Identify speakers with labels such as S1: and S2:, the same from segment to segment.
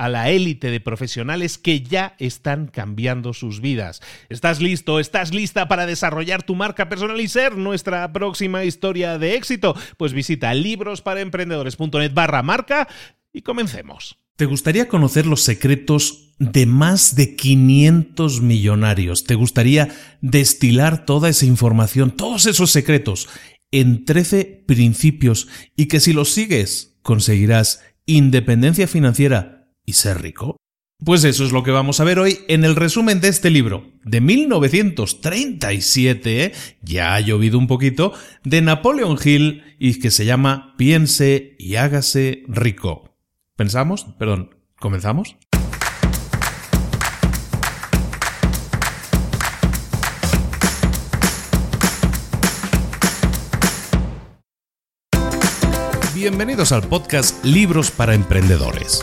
S1: a la élite de profesionales que ya están cambiando sus vidas. ¿Estás listo? ¿Estás lista para desarrollar tu marca personal y ser nuestra próxima historia de éxito? Pues visita librosparaemprendedores.net barra marca y comencemos. ¿Te gustaría conocer los secretos de más de 500 millonarios? ¿Te gustaría destilar toda esa información, todos esos secretos en 13 principios y que si los sigues conseguirás independencia financiera y ser rico? Pues eso es lo que vamos a ver hoy en el resumen de este libro de 1937, ¿eh? ya ha llovido un poquito, de Napoleon Hill y que se llama Piense y hágase rico. ¿Pensamos? Perdón, ¿comenzamos? Bienvenidos al podcast Libros para Emprendedores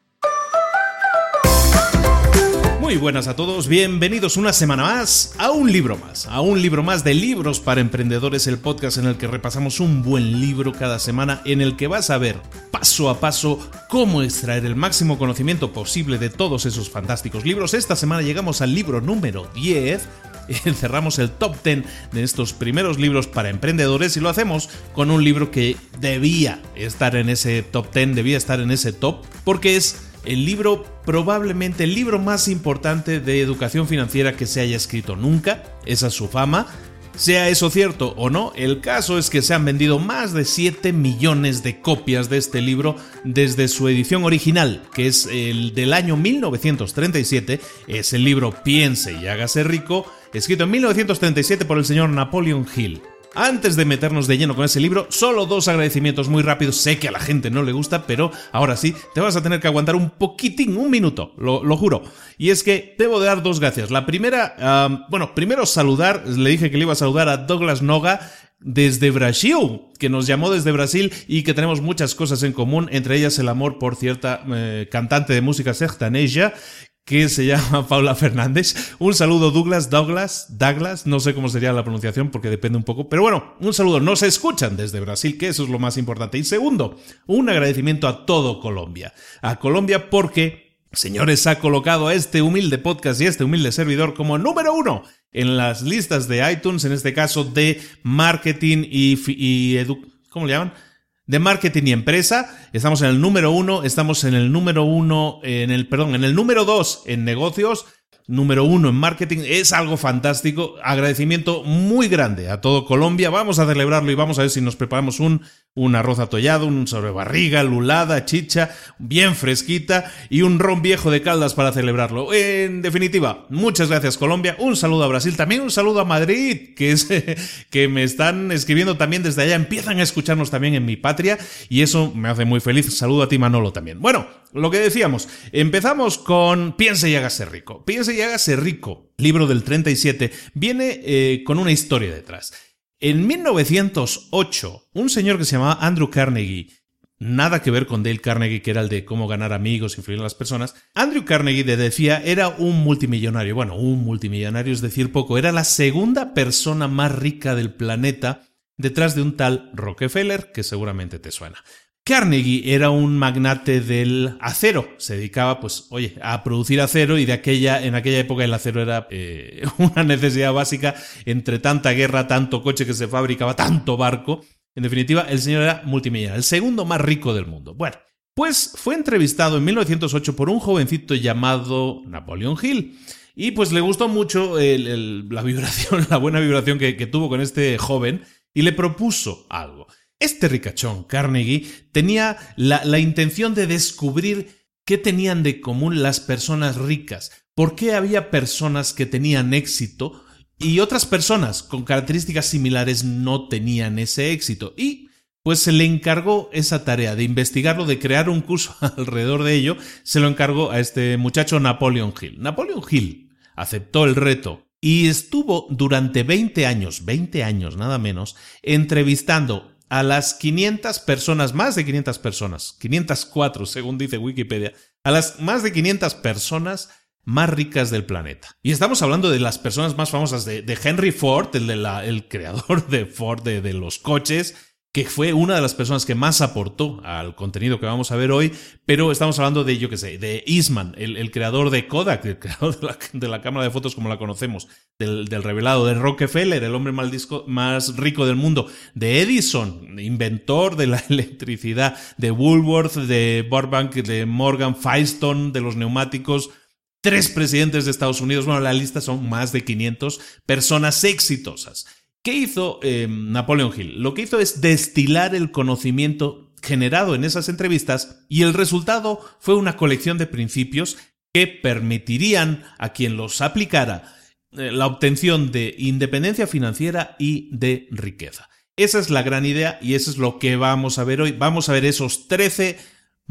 S1: Muy buenas a todos, bienvenidos una semana más a un libro más, a un libro más de libros para emprendedores, el podcast en el que repasamos un buen libro cada semana, en el que vas a ver paso a paso cómo extraer el máximo conocimiento posible de todos esos fantásticos libros. Esta semana llegamos al libro número 10, encerramos el top 10 de estos primeros libros para emprendedores y lo hacemos con un libro que debía estar en ese top 10, debía estar en ese top, porque es el libro, probablemente el libro más importante de educación financiera que se haya escrito nunca, esa es su fama. Sea eso cierto o no, el caso es que se han vendido más de 7 millones de copias de este libro desde su edición original, que es el del año 1937, es el libro Piense y hágase rico, escrito en 1937 por el señor Napoleon Hill. Antes de meternos de lleno con ese libro, solo dos agradecimientos muy rápidos. Sé que a la gente no le gusta, pero ahora sí, te vas a tener que aguantar un poquitín, un minuto, lo, juro. Y es que debo de dar dos gracias. La primera, bueno, primero saludar, le dije que le iba a saludar a Douglas Noga, desde Brasil, que nos llamó desde Brasil y que tenemos muchas cosas en común, entre ellas el amor por cierta eh, cantante de música sertaneja que se llama Paula Fernández. Un saludo Douglas, Douglas, Douglas, no sé cómo sería la pronunciación porque depende un poco, pero bueno, un saludo. Nos escuchan desde Brasil, que eso es lo más importante. Y segundo, un agradecimiento a todo Colombia. A Colombia porque Señores, ha colocado a este humilde podcast y a este humilde servidor como número uno en las listas de iTunes, en este caso de marketing y, y ¿cómo le llaman? De marketing y empresa. Estamos en el número uno, estamos en el número uno, en el, perdón, en el número dos en negocios, número uno en marketing. Es algo fantástico. Agradecimiento muy grande a todo Colombia. Vamos a celebrarlo y vamos a ver si nos preparamos un un arroz atollado, un sobrebarriga, lulada, chicha, bien fresquita y un ron viejo de caldas para celebrarlo. En definitiva, muchas gracias Colombia, un saludo a Brasil, también un saludo a Madrid, que, me están escribiendo también desde allá, empiezan a escucharnos también en mi patria y eso me hace muy feliz. Saludo a ti Manolo también. Bueno, lo que decíamos, empezamos con Piense y hágase rico. Piense y hágase rico, libro del 37, viene eh, con una historia detrás. En 1908, un señor que se llamaba Andrew Carnegie, nada que ver con Dale Carnegie, que era el de cómo ganar amigos, influir en las personas. Andrew Carnegie, de decía, era un multimillonario. Bueno, un multimillonario es decir poco. Era la segunda persona más rica del planeta detrás de un tal Rockefeller, que seguramente te suena. Carnegie era un magnate del acero, se dedicaba, pues, oye, a producir acero y de aquella, en aquella época el acero era eh, una necesidad básica entre tanta guerra, tanto coche que se fabricaba, tanto barco. En definitiva, el señor era multimillonario, el segundo más rico del mundo. Bueno, pues fue entrevistado en 1908 por un jovencito llamado Napoleon Hill. Y pues le gustó mucho la vibración, la buena vibración que tuvo con este joven y le propuso algo. Este ricachón, Carnegie, tenía la, intención de descubrir qué tenían de común las personas ricas, por qué había personas que tenían éxito y otras personas con características similares no tenían ese éxito. Y pues se le encargó esa tarea de investigarlo, de crear un curso alrededor de ello, se lo encargó a este muchacho Napoleon Hill. Napoleon Hill aceptó el reto y estuvo durante 20 años, 20 años nada menos, entrevistando a las 500 personas, más de 500 personas, 504 según dice Wikipedia, a las más de 500 personas más ricas del planeta. Y estamos hablando de las personas más famosas de, Henry Ford, el, de el creador de Ford, de los coches, que fue una de las personas que más aportó al contenido que vamos a ver hoy, pero estamos hablando de, yo qué sé, de Eastman, el, creador de Kodak, el creador de la, cámara de fotos como la conocemos, del, revelado, de Rockefeller, el hombre más, más rico del mundo, de Edison, inventor de la electricidad, de Woolworth, de Burbank, de Morgan Firestone, de los neumáticos, tres presidentes de Estados Unidos, bueno, la lista son más de 500 personas exitosas. ¿Qué hizo eh, Napoleon Hill? Lo que hizo es destilar el conocimiento generado en esas entrevistas y el resultado fue una colección de principios que permitirían a quien los aplicara eh, la obtención de independencia financiera y de riqueza. Esa es la gran idea y eso es lo que vamos a ver hoy. Vamos a ver esos 13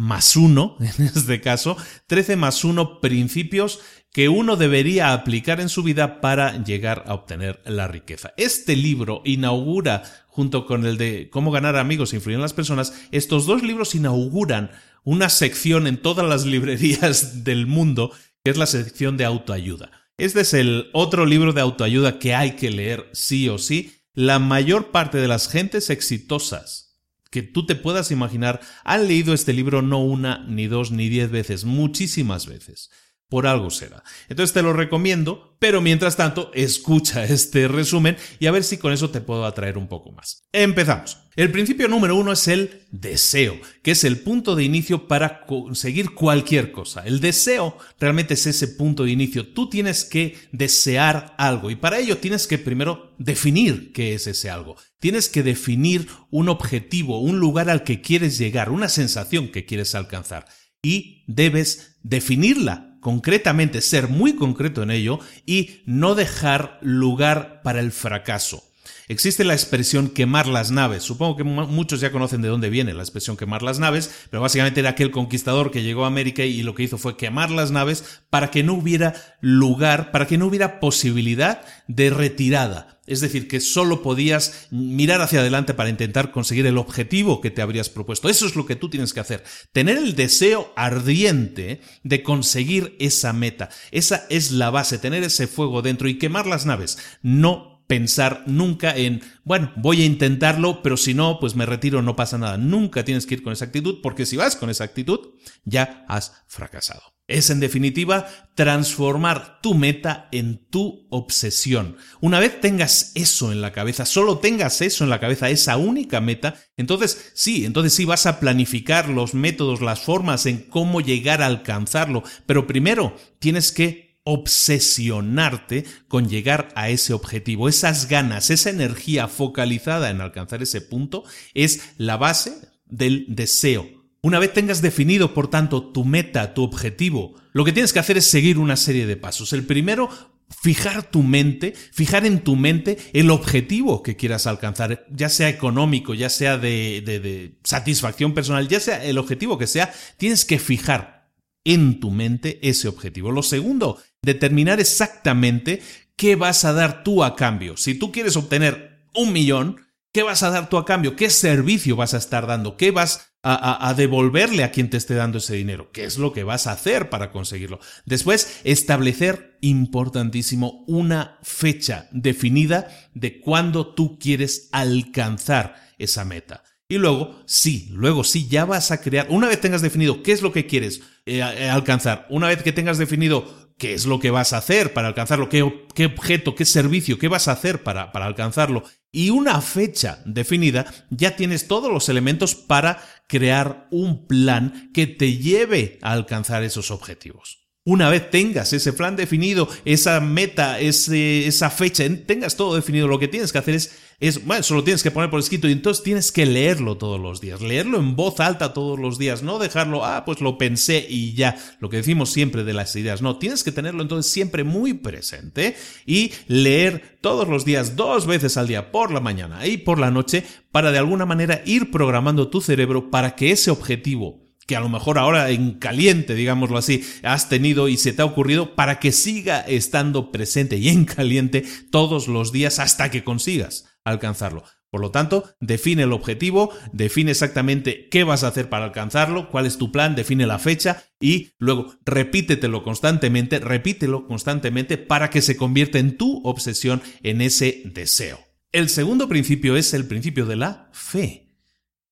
S1: más 1, en este caso, 13 más 1 principios que uno debería aplicar en su vida para llegar a obtener la riqueza. Este libro inaugura, junto con el de Cómo ganar amigos e influir en las personas, estos dos libros inauguran una sección en todas las librerías del mundo, que es la sección de autoayuda. Este es el otro libro de autoayuda que hay que leer sí o sí. La mayor parte de las gentes exitosas que tú te puedas imaginar han leído este libro no una, ni dos, ni diez veces, muchísimas veces por algo será. Entonces te lo recomiendo, pero mientras tanto, escucha este resumen y a ver si con eso te puedo atraer un poco más. Empezamos. El principio número uno es el deseo, que es el punto de inicio para conseguir cualquier cosa. El deseo realmente es ese punto de inicio. Tú tienes que desear algo y para ello tienes que primero definir qué es ese algo. Tienes que definir un objetivo, un lugar al que quieres llegar, una sensación que quieres alcanzar y debes definirla concretamente, ser muy concreto en ello y no dejar lugar para el fracaso. Existe la expresión quemar las naves. Supongo que muchos ya conocen de dónde viene la expresión quemar las naves, pero básicamente era aquel conquistador que llegó a América y lo que hizo fue quemar las naves para que no hubiera lugar, para que no hubiera posibilidad de retirada. Es decir, que solo podías mirar hacia adelante para intentar conseguir el objetivo que te habrías propuesto. Eso es lo que tú tienes que hacer. Tener el deseo ardiente de conseguir esa meta. Esa es la base, tener ese fuego dentro y quemar las naves. No pensar nunca en, bueno, voy a intentarlo, pero si no, pues me retiro, no pasa nada. Nunca tienes que ir con esa actitud, porque si vas con esa actitud, ya has fracasado. Es, en definitiva, transformar tu meta en tu obsesión. Una vez tengas eso en la cabeza, solo tengas eso en la cabeza, esa única meta, entonces sí, entonces sí vas a planificar los métodos, las formas en cómo llegar a alcanzarlo, pero primero tienes que obsesionarte con llegar a ese objetivo. Esas ganas, esa energía focalizada en alcanzar ese punto es la base del deseo una vez tengas definido, por tanto, tu meta, tu objetivo, lo que tienes que hacer es seguir una serie de pasos. El primero, fijar tu mente, fijar en tu mente el objetivo que quieras alcanzar, ya sea económico, ya sea de, satisfacción personal, ya sea el objetivo que sea, tienes que fijar en tu mente ese objetivo. Lo segundo, determinar exactamente qué vas a dar tú a cambio. Si tú quieres obtener un millón, ¿qué vas a dar tú a cambio? ¿Qué servicio vas a estar dando? ¿Qué vas a, devolverle a quien te esté dando ese dinero. ¿Qué es lo que vas a hacer para conseguirlo? Después, establecer, importantísimo, una fecha definida de cuándo tú quieres alcanzar esa meta. Y luego, sí, luego sí, ya vas a crear, una vez tengas definido qué es lo que quieres eh, eh, alcanzar, una vez que tengas definido qué es lo que vas a hacer para alcanzarlo, qué, objeto, qué servicio, qué vas a hacer para, para alcanzarlo y una fecha definida, ya tienes todos los elementos para crear un plan que te lleve a alcanzar esos objetivos. Una vez tengas ese plan definido, esa meta, esa fecha, tengas todo definido, lo que tienes que hacer es, es, bueno, solo tienes que poner por escrito y entonces tienes que leerlo todos los días, leerlo en voz alta todos los días, no dejarlo, ah, pues lo pensé y ya, lo que decimos siempre de las ideas, no, tienes que tenerlo entonces siempre muy presente y leer todos los días, dos veces al día, por la mañana y por la noche, para de alguna manera ir programando tu cerebro para que ese objetivo que a lo mejor ahora en caliente, digámoslo así, has tenido y se te ha ocurrido para que siga estando presente y en caliente todos los días hasta que consigas alcanzarlo. Por lo tanto, define el objetivo, define exactamente qué vas a hacer para alcanzarlo, cuál es tu plan, define la fecha y luego repítetelo constantemente, repítelo constantemente para que se convierta en tu obsesión, en ese deseo. El segundo principio es el principio de la fe.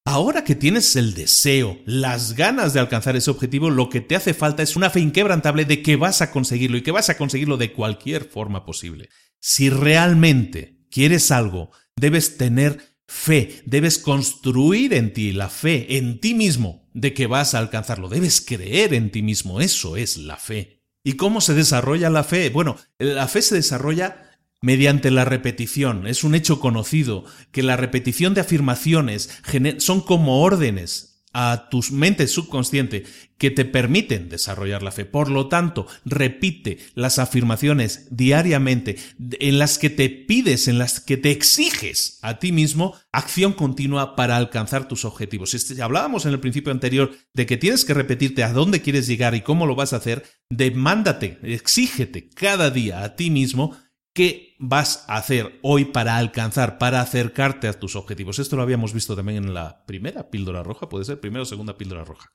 S1: Ahora que tienes el deseo, las ganas de alcanzar ese objetivo, lo que te hace falta es una fe inquebrantable de que vas a conseguirlo y que vas a conseguirlo de cualquier forma posible. Si realmente quieres algo, debes tener fe, debes construir en ti la fe, en ti mismo, de que vas a alcanzarlo. Debes creer en ti mismo, eso es la fe. ¿Y cómo se desarrolla la fe? Bueno, la fe se desarrolla mediante la repetición. Es un hecho conocido que la repetición de afirmaciones son como órdenes a tu mente subconsciente que te permiten desarrollar la fe. Por lo tanto, repite las afirmaciones diariamente en las que te pides, en las que te exiges a ti mismo acción continua para alcanzar tus objetivos. Si hablábamos en el principio anterior de que tienes que repetirte a dónde quieres llegar y cómo lo vas a hacer, demándate, exígete cada día a ti mismo ¿Qué vas a hacer hoy para alcanzar, para acercarte a tus objetivos? Esto lo habíamos visto también en la primera píldora roja, puede ser primera o segunda píldora roja.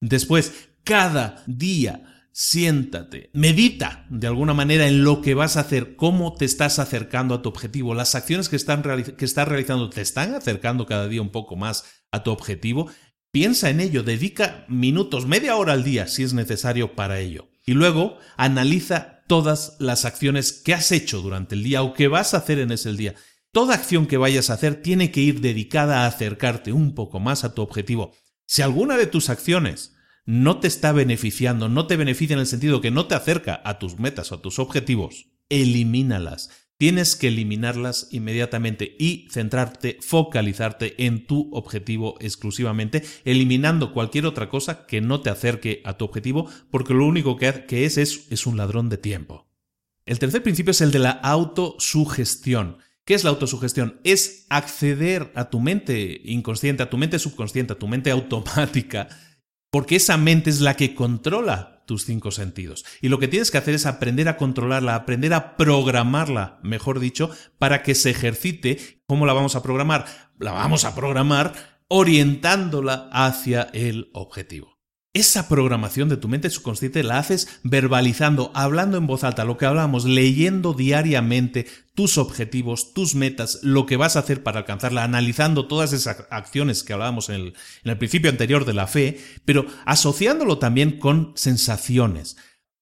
S1: Después, cada día, siéntate, medita de alguna manera en lo que vas a hacer, cómo te estás acercando a tu objetivo, las acciones que, están estás realizando te están acercando cada día un poco más a tu objetivo. Piensa en ello, dedica minutos, media hora al día si es necesario para ello. Y luego analiza todas las acciones que has hecho durante el día o que vas a hacer en ese día. Toda acción que vayas a hacer tiene que ir dedicada a acercarte un poco más a tu objetivo. Si alguna de tus acciones no te está beneficiando, no te beneficia en el sentido que no te acerca a tus metas o a tus objetivos, elimínalas. Tienes que eliminarlas inmediatamente y centrarte, focalizarte en tu objetivo exclusivamente, eliminando cualquier otra cosa que no te acerque a tu objetivo, porque lo único que, es, es es un ladrón de tiempo. El tercer principio es el de la autosugestión. ¿Qué es la autosugestión? Es acceder a tu mente inconsciente, a tu mente subconsciente, a tu mente automática, porque esa mente es la que controla tus cinco sentidos. Y lo que tienes que hacer es aprender a controlarla, aprender a programarla, mejor dicho, para que se ejercite. ¿Cómo la vamos a programar? La vamos a programar orientándola hacia el objetivo. Esa programación de tu mente subconsciente la haces verbalizando, hablando en voz alta, lo que hablamos, leyendo diariamente tus objetivos, tus metas, lo que vas a hacer para alcanzarla, analizando todas esas acciones que hablábamos en el, en el principio anterior de la fe, pero asociándolo también con sensaciones.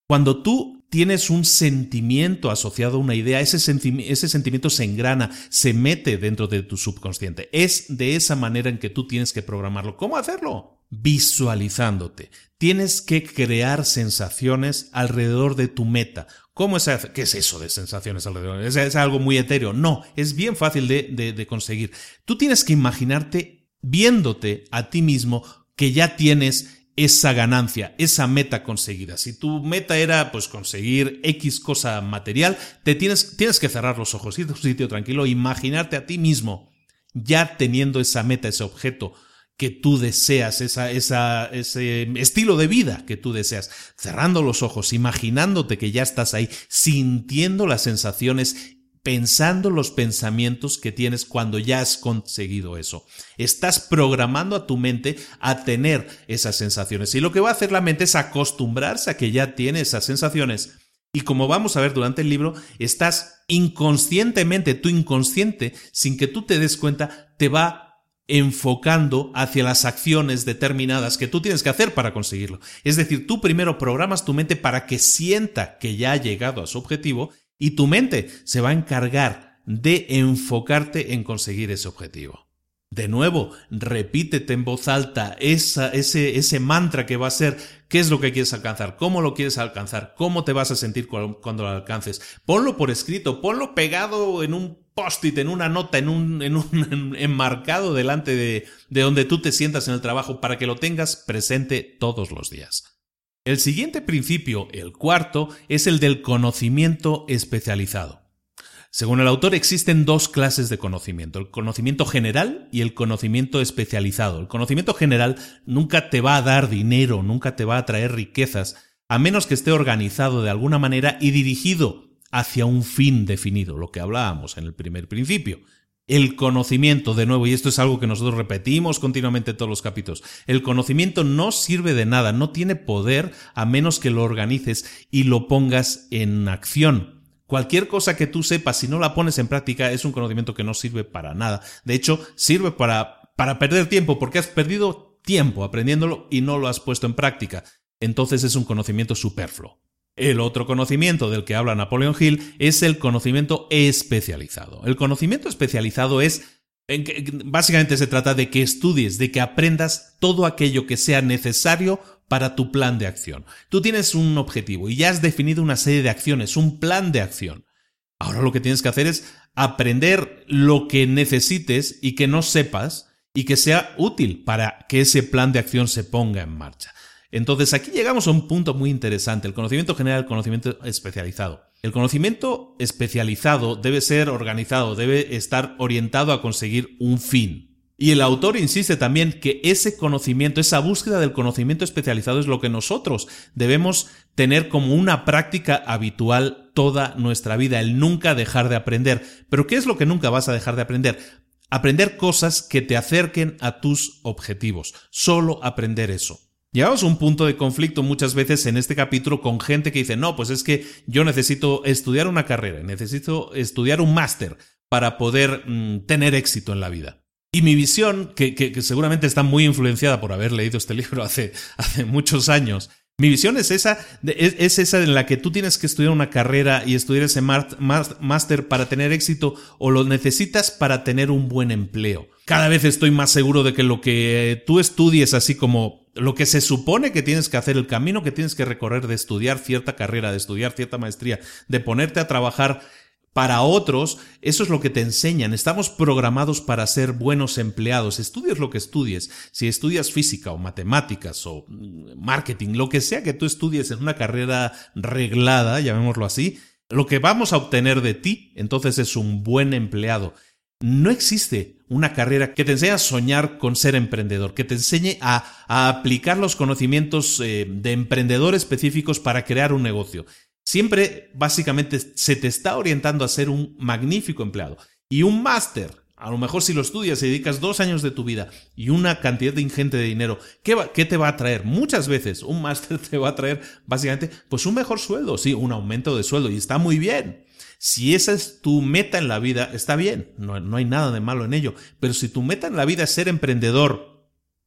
S1: Cuando tú tienes un sentimiento asociado a una idea, ese, ese, sentimiento se engrana, se mete dentro de tu subconsciente. Es de esa manera en que tú tienes que programarlo. ¿Cómo hacerlo? visualizándote. Tienes que crear sensaciones alrededor de tu meta. ¿Cómo es, ¿Qué es eso de sensaciones alrededor? ¿Es, algo muy etéreo? No, es bien fácil de, de conseguir. Tú tienes que imaginarte viéndote a ti mismo que ya tienes esa ganancia, esa meta conseguida. Si tu meta era pues conseguir X cosa material, te tienes, tienes que cerrar los ojos, ir a un sitio tranquilo, imaginarte a ti mismo ya teniendo esa meta, ese objeto que tú deseas, esa, esa, ese estilo de vida que tú deseas, cerrando los ojos, imaginándote que ya estás ahí, sintiendo las sensaciones, pensando los pensamientos que tienes cuando ya has conseguido eso. Estás programando a tu mente a tener esas sensaciones. Y lo que va a hacer la mente es acostumbrarse a que ya tiene esas sensaciones. Y como vamos a ver durante el libro, estás inconscientemente, tu inconsciente, sin que tú te des cuenta, te va enfocando hacia las acciones determinadas que tú tienes que hacer para conseguirlo. Es decir, tú primero programas tu mente para que sienta que ya ha llegado a su objetivo y tu mente se va a encargar de enfocarte en conseguir ese objetivo. De nuevo, repítete en voz alta ese, mantra que va a ser qué es lo que quieres alcanzar, cómo lo quieres alcanzar, cómo te vas a sentir cuando lo alcances. Ponlo por escrito, ponlo pegado en un post-it, en una nota, en un, en un enmarcado delante de, de donde tú te sientas en el trabajo para que lo tengas presente todos los días. El siguiente principio, el cuarto, es el del conocimiento especializado. Según el autor, existen dos clases de conocimiento, el conocimiento general y el conocimiento especializado. El conocimiento general nunca te va a dar dinero, nunca te va a traer riquezas, a menos que esté organizado de alguna manera y dirigido hacia un fin definido, lo que hablábamos en el primer principio. El conocimiento, de nuevo, y esto es algo que nosotros repetimos continuamente en todos los capítulos, el conocimiento no sirve de nada, no tiene poder a menos que lo organices y lo pongas en acción. Cualquier cosa que tú sepas, si no la pones en práctica, es un conocimiento que no sirve para nada. De hecho, sirve para, para perder tiempo, porque has perdido tiempo aprendiéndolo y no lo has puesto en práctica. Entonces es un conocimiento superfluo. El otro conocimiento del que habla Napoleon Hill es el conocimiento especializado. El conocimiento especializado es básicamente se trata de que estudies, de que aprendas todo aquello que sea necesario para tu plan de acción. Tú tienes un objetivo y ya has definido una serie de acciones, un plan de acción. Ahora lo que tienes que hacer es aprender lo que necesites y que no sepas y que sea útil para que ese plan de acción se ponga en marcha. Entonces aquí llegamos a un punto muy interesante, el conocimiento general, el conocimiento especializado. El conocimiento especializado debe ser organizado, debe estar orientado a conseguir un fin. Y el autor insiste también que ese conocimiento, esa búsqueda del conocimiento especializado es lo que nosotros debemos tener como una práctica habitual toda nuestra vida, el nunca dejar de aprender. Pero ¿qué es lo que nunca vas a dejar de aprender? Aprender cosas que te acerquen a tus objetivos. Solo aprender eso. Llegamos a un punto de conflicto muchas veces en este capítulo con gente que dice, no, pues es que yo necesito estudiar una carrera, necesito estudiar un máster para poder mm, tener éxito en la vida. Y mi visión, que, seguramente está muy influenciada por haber leído este libro hace, muchos años, mi visión es esa, es, esa en la que tú tienes que estudiar una carrera y estudiar ese máster para tener éxito o lo necesitas para tener un buen empleo. Cada vez estoy más seguro de que lo que tú estudies, así como lo que se supone que tienes que hacer, el camino que tienes que recorrer de estudiar cierta carrera, de estudiar cierta maestría, de ponerte a trabajar para otros, eso es lo que te enseñan. Estamos programados para ser buenos empleados. Estudies lo que estudies. Si estudias física o matemáticas o mm, marketing, lo que sea que tú estudies en una carrera reglada, llamémoslo así, lo que vamos a obtener de ti, entonces es un buen empleado. No existe una carrera que te enseñe a soñar con ser emprendedor, que te enseñe a, aplicar los conocimientos eh, de emprendedor específicos para crear un negocio. Siempre, básicamente, se te está orientando a ser un magnífico empleado. Y un máster a lo mejor si lo estudias y dedicas dos años de tu vida y una cantidad de ingente de dinero, ¿qué, ¿qué, te va a traer? Muchas veces un máster te va a traer básicamente pues un mejor sueldo, sí, un aumento de sueldo y está muy bien. Si esa es tu meta en la vida, está bien, no, no hay nada de malo en ello, pero si tu meta en la vida es ser emprendedor,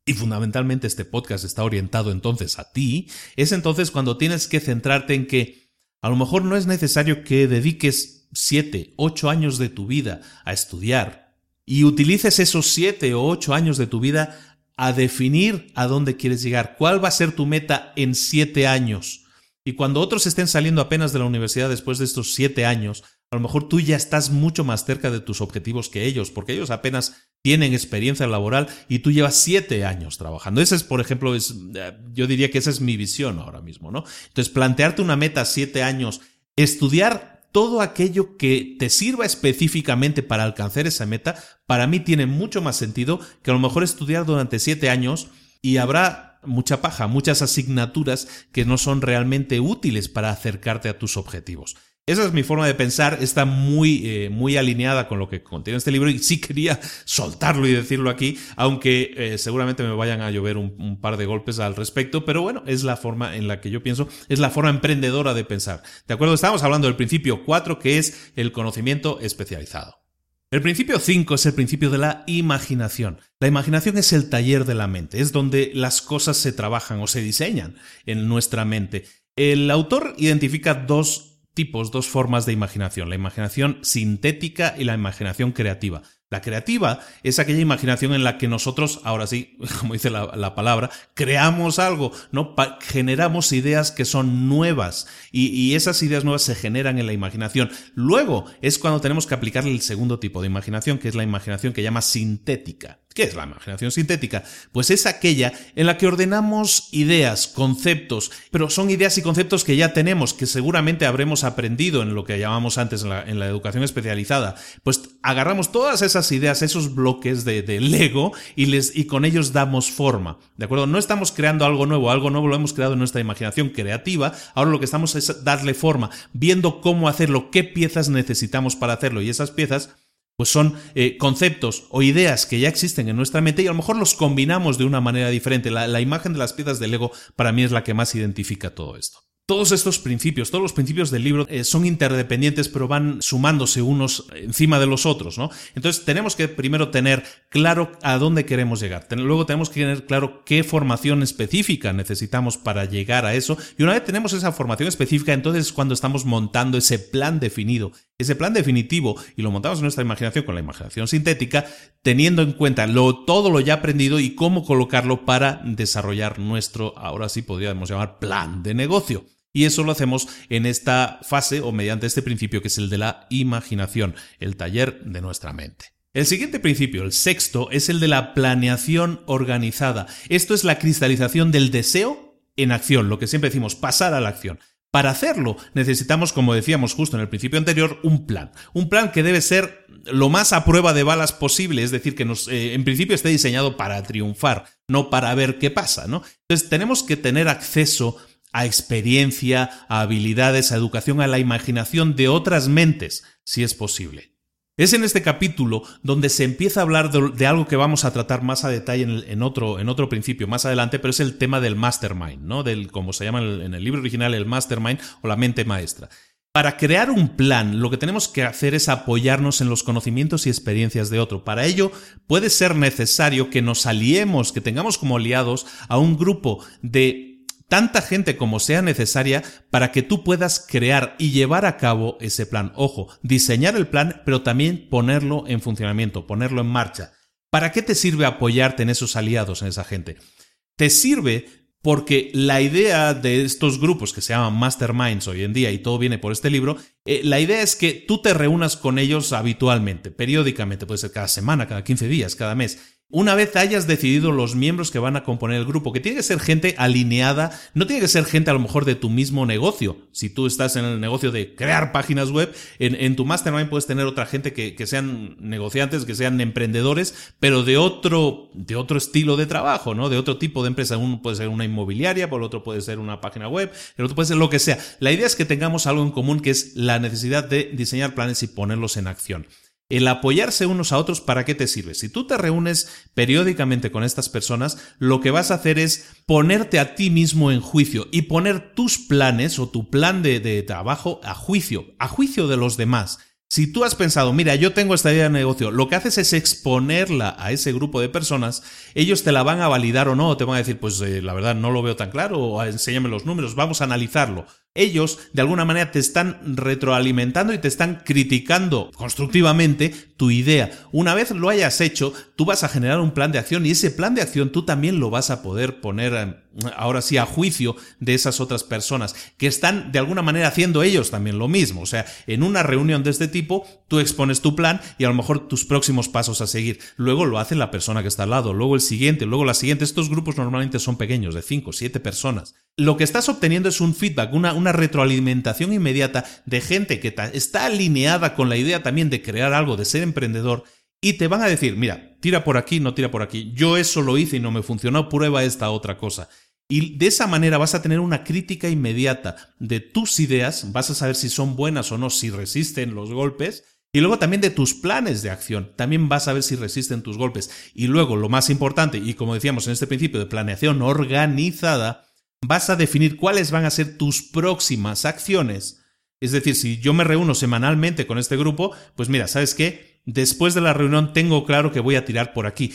S1: y fundamentalmente este podcast está orientado entonces a ti, es entonces cuando tienes que centrarte en que a lo mejor no es necesario que dediques siete, ocho años de tu vida a estudiar, y utilices esos siete o ocho años de tu vida a definir a dónde quieres llegar, cuál va a ser tu meta en siete años. Y cuando otros estén saliendo apenas de la universidad después de estos siete años, a lo mejor tú ya estás mucho más cerca de tus objetivos que ellos, porque ellos apenas tienen experiencia laboral y tú llevas siete años trabajando. Ese es, por ejemplo, es, yo diría que esa es mi visión ahora mismo, ¿no? Entonces, plantearte una meta siete años, estudiar todo aquello que te sirva específicamente para alcanzar esa meta, para mí tiene mucho más sentido que a lo mejor estudiar durante siete años y habrá mucha paja, muchas asignaturas que no son realmente útiles para acercarte a tus objetivos. Esa es mi forma de pensar, está muy, eh, muy alineada con lo que contiene este libro y sí quería soltarlo y decirlo aquí, aunque eh, seguramente me vayan a llover un, par de golpes al respecto, pero bueno, es la forma en la que yo pienso, es la forma emprendedora de pensar. ¿De acuerdo? Estamos hablando del principio 4, que es el conocimiento especializado. El principio 5 es el principio de la imaginación. La imaginación es el taller de la mente, es donde las cosas se trabajan o se diseñan en nuestra mente. El autor identifica dos tipos, dos formas de imaginación, la imaginación sintética y la imaginación creativa. La creativa es aquella imaginación en la que nosotros, ahora sí, como dice la, palabra, creamos algo, ¿no? generamos ideas que son nuevas y, y, esas ideas nuevas se generan en la imaginación. Luego es cuando tenemos que aplicarle el segundo tipo de imaginación, que es la imaginación que llama sintética. ¿Qué es la imaginación sintética? Pues es aquella en la que ordenamos ideas, conceptos, pero son ideas y conceptos que ya tenemos, que seguramente habremos aprendido en lo que llamamos antes en la, educación especializada. Pues agarramos todas esas ideas, esos bloques de, Lego y, les, y con ellos damos forma. ¿De acuerdo? No estamos creando algo nuevo, algo nuevo lo hemos creado en nuestra imaginación creativa, ahora lo que estamos es darle forma, viendo cómo hacerlo, qué piezas necesitamos para hacerlo y esas piezas pues son eh, conceptos o ideas que ya existen en nuestra mente y a lo mejor los combinamos de una manera diferente. La, imagen de las piezas del Lego para mí es la que más identifica todo esto. Todos estos principios, todos los principios del libro eh, son interdependientes, pero van sumándose unos encima de los otros, ¿no? Entonces tenemos que primero tener claro a dónde queremos llegar. Luego tenemos que tener claro qué formación específica necesitamos para llegar a eso. Y una vez tenemos esa formación específica, entonces es cuando estamos montando ese plan definido, ese plan definitivo, y lo montamos en nuestra imaginación con la imaginación sintética, teniendo en cuenta todo lo ya aprendido y cómo colocarlo para desarrollar nuestro, ahora sí podríamos llamar, plan de negocio. Y eso lo hacemos en esta fase o mediante este principio que es el de la imaginación, el taller de nuestra mente. El siguiente principio, el sexto, es el de la planeación organizada. Esto es la cristalización del deseo en acción, lo que siempre decimos, pasar a la acción. Para hacerlo necesitamos, como decíamos justo en el principio anterior, un plan. Un plan que debe ser lo más a prueba de balas posible, es decir, que nos, eh, en principio esté diseñado para triunfar, no para ver qué pasa, ¿no? Entonces tenemos que tener acceso a experiencia, a habilidades, a educación, a la imaginación de otras mentes, si es posible. Es en este capítulo donde se empieza a hablar de, algo que vamos a tratar más a detalle en, otro, en, otro, principio, más adelante, pero es el tema del mastermind, ¿no? Del, como se llama en el libro original, el mastermind o la mente maestra. Para crear un plan, lo que tenemos que hacer es apoyarnos en los conocimientos y experiencias de otro. Para ello, puede ser necesario que nos aliemos, que tengamos como aliados a un grupo de tanta gente como sea necesaria para que tú puedas crear y llevar a cabo ese plan. Ojo, diseñar el plan, pero también ponerlo en funcionamiento, ponerlo en marcha. ¿Para qué te sirve apoyarte en esos aliados, en esa gente? Te sirve porque la idea de estos grupos que se llaman masterminds hoy en día, y todo viene por este libro,
S2: Eh, la idea es que tú te reúnas con ellos habitualmente, periódicamente, puede ser cada semana, cada 15 días, cada mes una vez hayas decidido los miembros que van a componer el grupo, que tiene que ser gente alineada, no tiene que ser gente a lo mejor de tu mismo negocio. Si tú estás en el negocio de crear páginas web, en, tu mastermind puedes tener otra gente que, sean negociantes, que sean emprendedores, pero de otro, de otro estilo de trabajo, ¿no? De otro tipo de empresa. Uno puede ser una inmobiliaria, por el otro puede ser una página web, el otro puede ser lo que sea. La idea es que tengamos algo en común que es la necesidad de diseñar planes y ponerlos en acción. El apoyarse unos a otros, ¿para qué te sirve? Si tú te reúnes periódicamente con estas personas, lo que vas a hacer es ponerte a ti mismo en juicio y poner tus planes o tu plan de, trabajo a juicio, a juicio de los demás. Si tú has pensado, mira, yo tengo esta idea de negocio, lo que haces es exponerla a ese grupo de personas, ellos te la van a validar o no, o te van a decir, pues eh, la verdad no lo veo tan claro, o enséñame los números, vamos a analizarlo ellos de alguna manera te están retroalimentando y te están criticando constructivamente tu idea. Una vez lo hayas hecho, tú vas a generar un plan de acción y ese plan de acción tú también lo vas a poder poner eh, ahora sí a juicio de esas otras personas que están de alguna manera haciendo ellos también lo mismo. O sea, en una reunión de este tipo, tú expones tu plan y a lo mejor tus próximos pasos a seguir. Luego lo hace la persona que está al lado, luego el siguiente, luego la siguiente. Estos grupos normalmente son pequeños, de 5, 7 personas. Lo que estás obteniendo es un feedback, una, una retroalimentación inmediata de gente que está alineada con la idea también de crear algo, de ser emprendedor, y te van a decir, mira, tira por aquí, no tira por aquí, yo eso lo hice y no me funcionó, prueba esta otra cosa. Y de esa manera vas a tener una crítica inmediata de tus ideas, vas a saber si son buenas o no, si resisten los golpes, y luego también de tus planes de acción, también vas a ver si resisten tus golpes. Y luego, lo más importante, y como decíamos en este principio de planeación organizada, vas a definir cuáles van a ser tus próximas acciones. Es decir, si yo me reúno semanalmente con este grupo, pues mira, ¿sabes qué? Después de la reunión tengo claro que voy a tirar por aquí.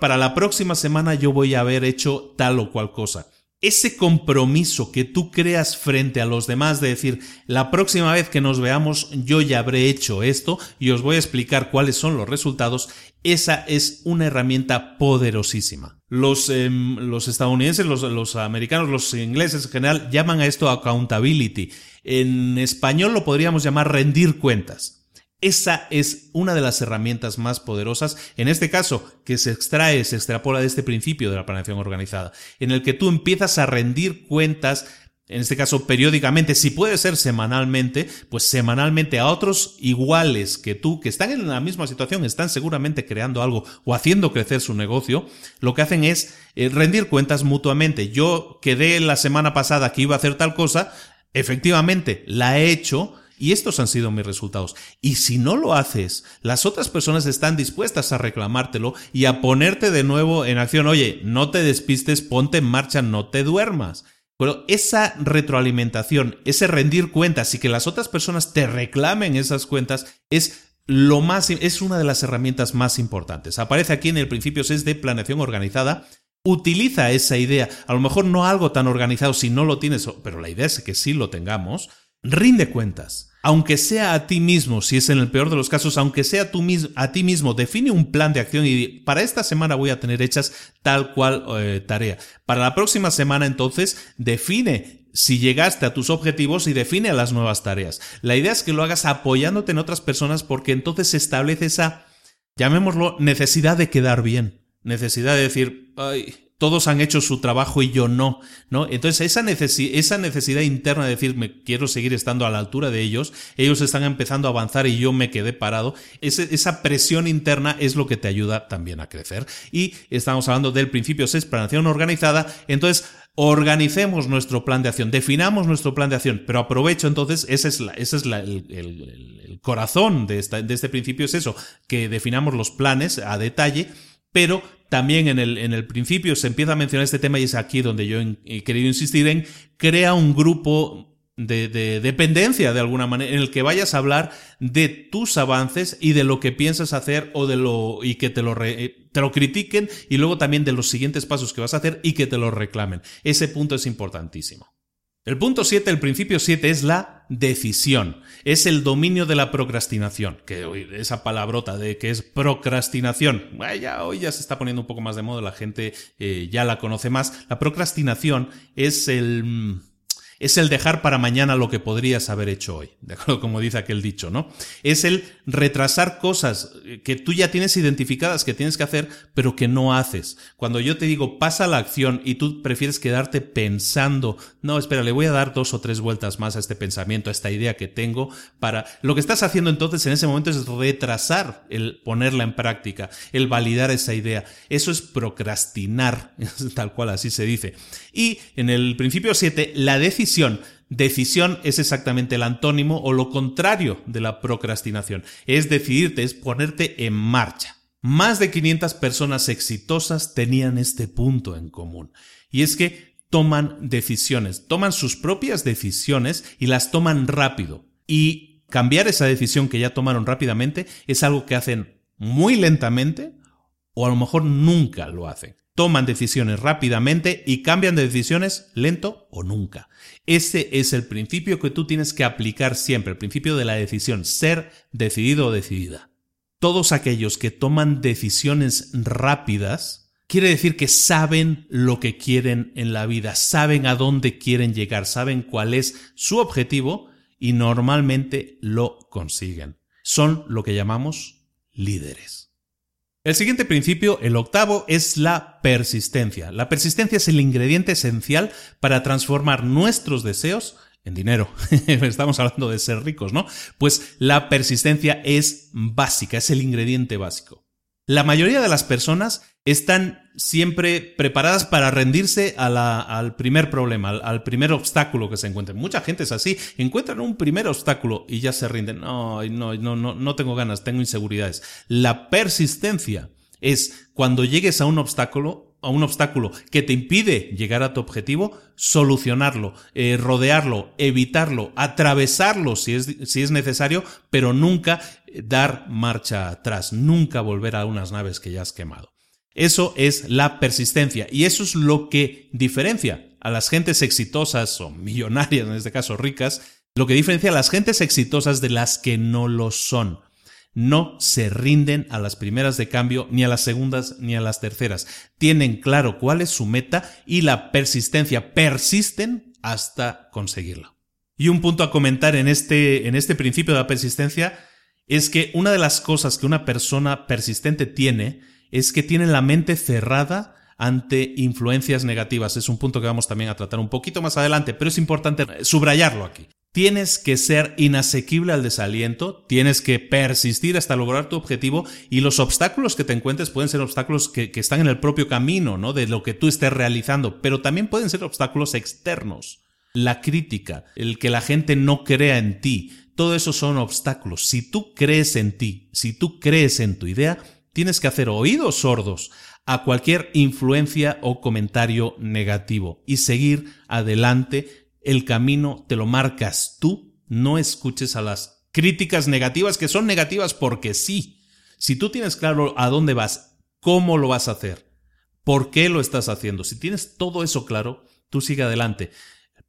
S2: para la próxima semana yo voy a haber hecho tal o cual cosa ese compromiso que tú creas frente a los demás de decir, la próxima vez que nos veamos yo ya habré hecho esto y os voy a explicar cuáles son los resultados, esa es una herramienta poderosísima. Los, em, los estadounidenses, los, los americanos, los ingleses en general llaman a esto accountability. En español lo podríamos llamar rendir cuentas. Esa es una de las herramientas más poderosas, en este caso, que se extrae, se extrapola de este principio de la planeación organizada, en el que tú empiezas a rendir cuentas, en este caso periódicamente, si puede ser semanalmente, pues semanalmente a otros iguales que tú, que están en la misma situación, están seguramente creando algo o haciendo crecer su negocio, lo que hacen es eh, rendir cuentas mutuamente. Yo quedé la semana pasada que iba a hacer tal cosa, efectivamente la he hecho, y estos han sido mis resultados. Y si no lo haces, las otras personas están dispuestas a reclamártelo y a ponerte de nuevo en acción. Oye, no te despistes, ponte en marcha, no te duermas. Pero esa retroalimentación, ese rendir cuentas y que las otras personas te reclamen esas cuentas es lo más, es una de las herramientas más importantes. Aparece aquí en el principio 6 de planeación organizada. Utiliza esa idea, a lo mejor no algo tan organizado si no lo tienes, pero la idea es que sí lo tengamos. Rinde cuentas aunque sea a ti mismo, si es en el peor de los casos, aunque sea tú a ti mismo, define un plan de acción y para esta semana voy a tener hechas tal cual eh, tarea. Para la próxima semana entonces define si llegaste a tus objetivos y define las nuevas tareas. La idea es que lo hagas apoyándote en otras personas porque entonces se establece esa, llamémoslo, necesidad de quedar bien. Necesidad de decir, ay, todos han hecho su trabajo y yo no, ¿no? Entonces esa, esa necesidad interna de decir, me quiero seguir estando a la altura de ellos, ellos están empezando a avanzar y yo me quedé parado, esa presión interna es lo que te ayuda también a crecer. Y estamos hablando del principio 6, planación organizada, entonces organicemos nuestro plan de acción, definamos nuestro plan de acción, pero aprovecho entonces, ese es, la, ese es el, el, corazón de, esta, de este principio, es eso, que definamos los planes a detalle, pero también en el, en el principio se empieza a mencionar este tema y es aquí donde yo he querido insistir en crea un grupo de, dependencia de alguna manera en el que vayas a hablar de tus avances y de lo que piensas hacer o de lo y que te lo, te lo critiquen y luego también de los siguientes pasos que vas a hacer y que te lo reclamen. Ese punto es importantísimo. El punto 7, el principio 7 es la decisión, es el dominio de la procrastinación, que esa palabrota de que es procrastinación, ya, hoy ya se está poniendo un poco más de moda, la gente eh, ya la conoce más. La procrastinación es el Es el dejar para mañana lo que podrías haber hecho hoy, de acuerdo como dice aquel dicho, ¿no? Es el retrasar cosas que tú ya tienes identificadas que tienes que hacer, pero que no haces. Cuando yo te digo pasa la acción y tú prefieres quedarte pensando, no, espera, le voy a dar dos o tres vueltas más a este pensamiento, a esta idea que tengo, para... Lo que estás haciendo entonces en ese momento es retrasar el ponerla en práctica, el validar esa idea. Eso es procrastinar, tal cual así se dice. Y en el principio 7, la decisión. Decisión es exactamente el antónimo o lo contrario de la procrastinación. Es decidirte, es ponerte en marcha. Más de 500 personas exitosas tenían este punto en común. Y es que toman decisiones, toman sus propias decisiones y las toman rápido. Y cambiar esa decisión que ya tomaron rápidamente es algo que hacen muy lentamente o a lo mejor nunca lo hacen toman decisiones rápidamente y cambian de decisiones lento o nunca. Ese es el principio que tú tienes que aplicar siempre, el principio de la decisión, ser decidido o decidida. Todos aquellos que toman decisiones rápidas, quiere decir que saben lo que quieren en la vida, saben a dónde quieren llegar, saben cuál es su objetivo y normalmente lo consiguen. Son lo que llamamos líderes. El siguiente principio, el octavo, es la persistencia. La persistencia es el ingrediente esencial para transformar nuestros deseos en dinero. Estamos hablando de ser ricos, ¿no? Pues la persistencia es básica, es el ingrediente básico. La mayoría de las personas están siempre preparadas para rendirse al primer problema, al, primer obstáculo que se encuentren. Mucha gente es así, encuentran un primer obstáculo y ya se rinden. No, no, no, no, no tengo ganas, tengo inseguridades. La persistencia es cuando llegues a un obstáculo, a un obstáculo que te impide llegar a tu objetivo, solucionarlo, eh, rodearlo, evitarlo, atravesarlo si es, si es necesario, pero nunca dar marcha atrás, nunca volver a unas naves que ya has quemado. Eso es la persistencia y eso es lo que diferencia a las gentes exitosas o millonarias, en este caso ricas, lo que diferencia a las gentes exitosas de las que no lo son. No se rinden a las primeras de cambio, ni a las segundas, ni a las terceras. Tienen claro cuál es su meta y la persistencia. Persisten hasta conseguirla. Y un punto a comentar en este, en este principio de la persistencia es que una de las cosas que una persona persistente tiene es que tiene la mente cerrada ante influencias negativas. Es un punto que vamos también a tratar un poquito más adelante, pero es importante subrayarlo aquí. Tienes que ser inasequible al desaliento, tienes que persistir hasta lograr tu objetivo y los obstáculos que te encuentres pueden ser obstáculos que, que, están en el propio camino, ¿no? De lo que tú estés realizando, pero también pueden ser obstáculos externos. La crítica, el que la gente no crea en ti, todo eso son obstáculos. Si tú crees en ti, si tú crees en tu idea, Tienes que hacer oídos sordos a cualquier influencia o comentario negativo y seguir adelante. El camino te lo marcas tú. No escuches a las críticas negativas que son negativas porque sí. Si tú tienes claro a dónde vas, cómo lo vas a hacer, por qué lo estás haciendo, si tienes todo eso claro, tú sigue adelante.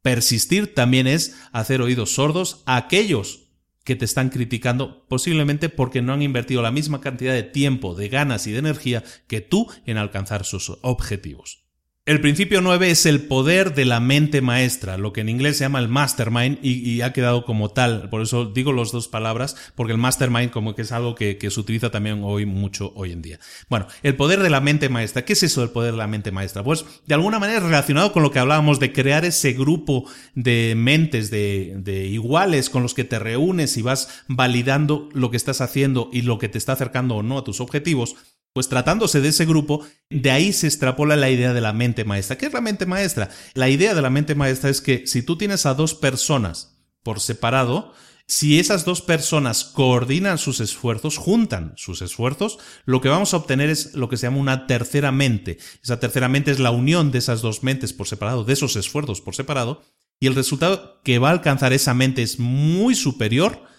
S2: Persistir también es hacer oídos sordos a aquellos que te están criticando posiblemente porque no han invertido la misma cantidad de tiempo, de ganas y de energía que tú en alcanzar sus objetivos. El principio 9 es el poder de la mente maestra, lo que en inglés se llama el mastermind y, ha quedado como tal. Por eso digo las dos palabras, porque el mastermind como que es algo que, se utiliza también hoy mucho hoy en día. Bueno, el poder de la mente maestra. ¿Qué es eso del poder de la mente maestra? Pues de alguna manera relacionado con lo que hablábamos de crear ese grupo de mentes, de, de iguales con los que te reúnes y vas validando lo que estás haciendo y lo que te está acercando o no a tus objetivos pues tratándose de ese grupo, de ahí se extrapola la idea de la mente maestra. ¿Qué es la mente maestra? La idea de la mente maestra es que si tú tienes a dos personas por separado, si esas dos personas coordinan sus esfuerzos, juntan sus esfuerzos, lo que vamos a obtener es lo que se llama una tercera mente. Esa tercera mente es la unión de esas dos mentes por separado, de esos esfuerzos por separado, y el resultado que va a alcanzar esa mente es muy superior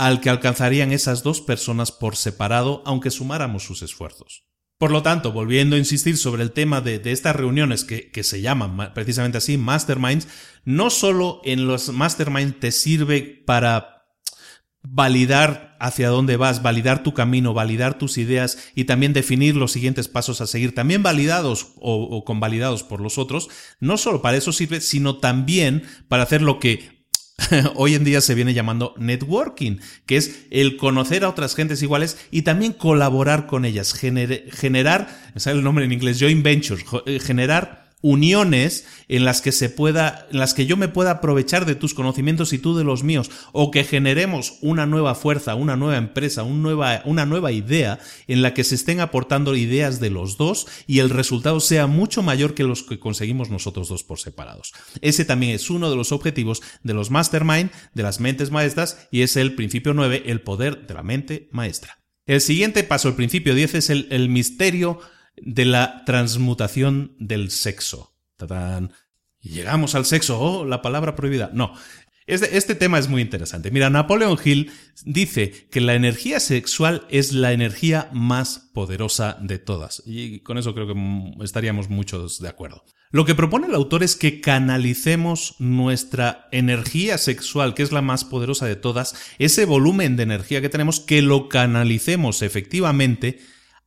S2: al que alcanzarían esas dos personas por separado, aunque sumáramos sus esfuerzos. Por lo tanto, volviendo a insistir sobre el tema de, estas reuniones que, se llaman precisamente así, masterminds, no solo en los masterminds te sirve para validar hacia dónde vas, validar tu camino, validar tus ideas y también definir los siguientes pasos a seguir, también validados o, convalidados por los otros, no solo para eso sirve, sino también para hacer lo que hoy en día se viene llamando networking, que es el conocer a otras gentes iguales y también colaborar con ellas, generar, sale el nombre en inglés, joint ventures, eh, generar uniones en las que se pueda, en las que yo me pueda aprovechar de tus conocimientos y tú de los míos, o que generemos una nueva fuerza, una nueva empresa, nueva, una nueva idea en la que se estén aportando ideas de los dos y el resultado sea mucho mayor que los que conseguimos nosotros dos por separados. Ese también es uno de los objetivos de los mastermind, de las mentes maestras, y es el principio 9, el poder de la mente maestra. El siguiente paso, el principio 10, es el, el misterio de la transmutación del sexo. Y llegamos al sexo, oh, la palabra prohibida. No, este, este, tema es muy interesante. Mira, Napoleon Hill dice que la energía sexual es la energía más poderosa de todas. Y con eso creo que estaríamos muchos de acuerdo. Lo que propone el autor es que canalicemos nuestra energía sexual, que es la más poderosa de todas, ese volumen de energía que tenemos, que lo canalicemos efectivamente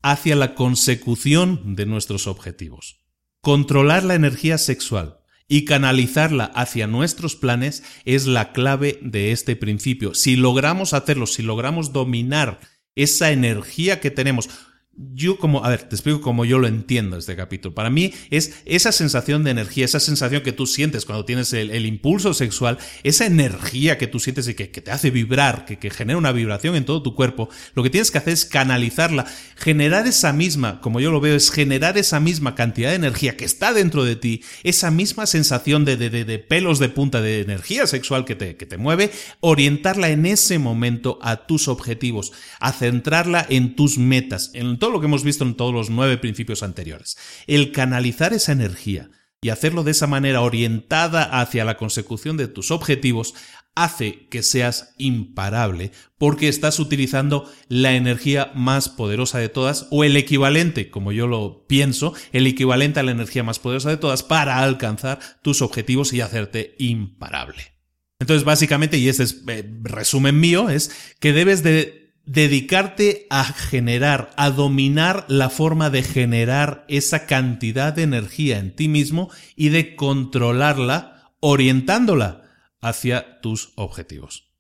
S2: hacia la consecución de nuestros objetivos. Controlar la energía sexual y canalizarla hacia nuestros planes es la clave de este principio. Si logramos hacerlo, si logramos dominar esa energía que tenemos, yo como, a ver, te explico cómo yo lo entiendo este capítulo. Para mí es esa sensación de energía, esa sensación que tú sientes cuando tienes el, impulso sexual, esa energía que tú sientes y que, te hace vibrar, que, que, genera una vibración en todo tu cuerpo, lo que tienes que hacer es canalizarla, generar esa misma, como yo lo veo, es generar esa misma cantidad de energía que está dentro de ti, esa misma sensación de, de, de, pelos de punta de energía sexual que te, que te mueve, orientarla en ese momento a tus objetivos, a centrarla en tus metas, en todo lo que hemos visto en todos los nueve principios anteriores. El canalizar esa energía y hacerlo de esa manera orientada hacia la consecución de tus objetivos hace que seas imparable porque estás utilizando la energía más poderosa de todas o el equivalente, como yo lo pienso, el equivalente a la energía más poderosa de todas para alcanzar tus objetivos y hacerte imparable. Entonces, básicamente, y este es eh, resumen mío, es que debes de dedicarte a generar, a dominar la forma de generar esa cantidad de energía en ti mismo y de controlarla, orientándola hacia tus objetivos.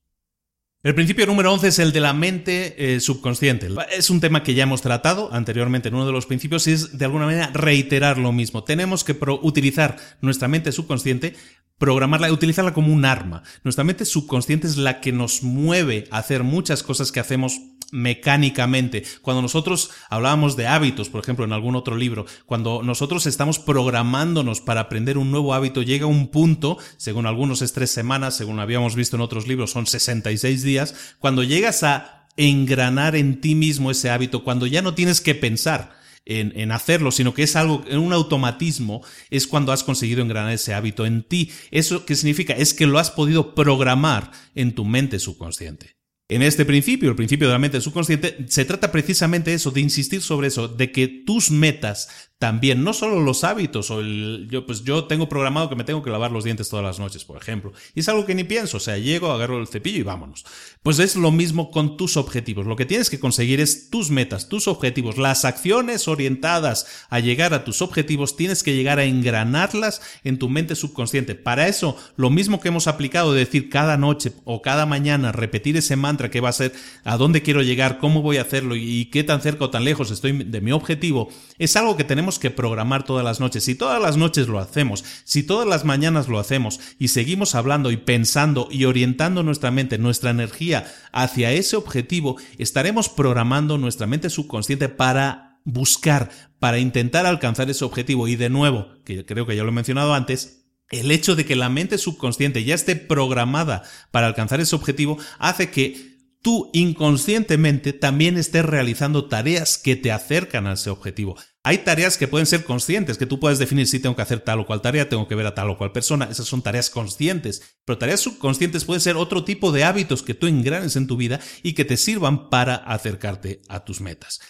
S2: El principio número 11 es el de la mente eh, subconsciente. Es un tema que ya hemos tratado anteriormente en uno de los principios y es de alguna manera reiterar lo mismo. Tenemos que utilizar nuestra mente subconsciente programarla, utilizarla como un arma. Nuestra mente subconsciente es la que nos mueve a hacer muchas cosas que hacemos mecánicamente. Cuando nosotros hablábamos de hábitos, por ejemplo, en algún otro libro, cuando nosotros estamos programándonos para aprender un nuevo hábito, llega un punto, según algunos es tres semanas, según habíamos visto en otros libros, son 66 días, cuando llegas a engranar en ti mismo ese hábito, cuando ya no tienes que pensar, en, hacerlo, sino que es algo, en un automatismo, es cuando has conseguido engranar ese hábito en ti. ¿Eso qué significa? Es que lo has podido programar en tu mente subconsciente. En este principio, el principio de la mente subconsciente, se trata precisamente eso, de insistir sobre eso, de que tus metas también, no solo los hábitos, o el, yo, pues yo tengo programado que me tengo que lavar los dientes todas las noches, por ejemplo, y es algo que ni pienso, o sea, llego, agarro el cepillo y vámonos. Pues es lo mismo con tus objetivos, lo que tienes que conseguir es tus metas, tus objetivos, las acciones orientadas a llegar a tus objetivos, tienes que llegar a engranarlas en tu mente subconsciente. Para eso, lo mismo que hemos aplicado de decir cada noche o cada mañana, repetir ese mantra que va a ser a dónde quiero llegar, cómo voy a hacerlo y qué tan cerca o tan lejos estoy de mi objetivo, es algo que tenemos que programar todas las noches. Si todas las noches lo hacemos, si todas las mañanas lo hacemos y seguimos hablando y pensando y orientando nuestra mente, nuestra energía hacia ese objetivo, estaremos programando nuestra mente subconsciente para buscar, para intentar alcanzar ese objetivo. Y de nuevo, que creo que ya lo he mencionado antes, el hecho de que la mente subconsciente ya esté programada para alcanzar ese objetivo hace que tú inconscientemente también estés realizando tareas que te acercan a ese objetivo. Hay tareas que pueden ser conscientes, que tú puedes definir si tengo que hacer tal o cual tarea, tengo que ver a tal o cual persona, esas son tareas conscientes, pero tareas subconscientes pueden ser otro tipo de hábitos que tú engranes en tu vida y que te sirvan para acercarte a tus metas.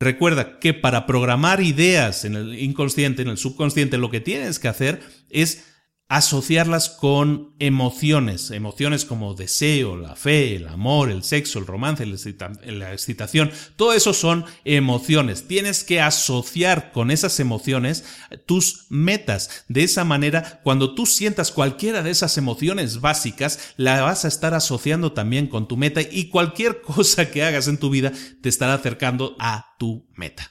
S2: Recuerda que para programar ideas en el inconsciente, en el subconsciente, lo que tienes que hacer es asociarlas con emociones, emociones como deseo, la fe, el amor, el sexo, el romance, la excitación, todo eso son emociones. Tienes que asociar con esas emociones tus metas. De esa manera, cuando tú sientas cualquiera de esas emociones básicas, la vas a estar asociando también con tu meta y cualquier cosa que hagas en tu vida te estará acercando a tu meta.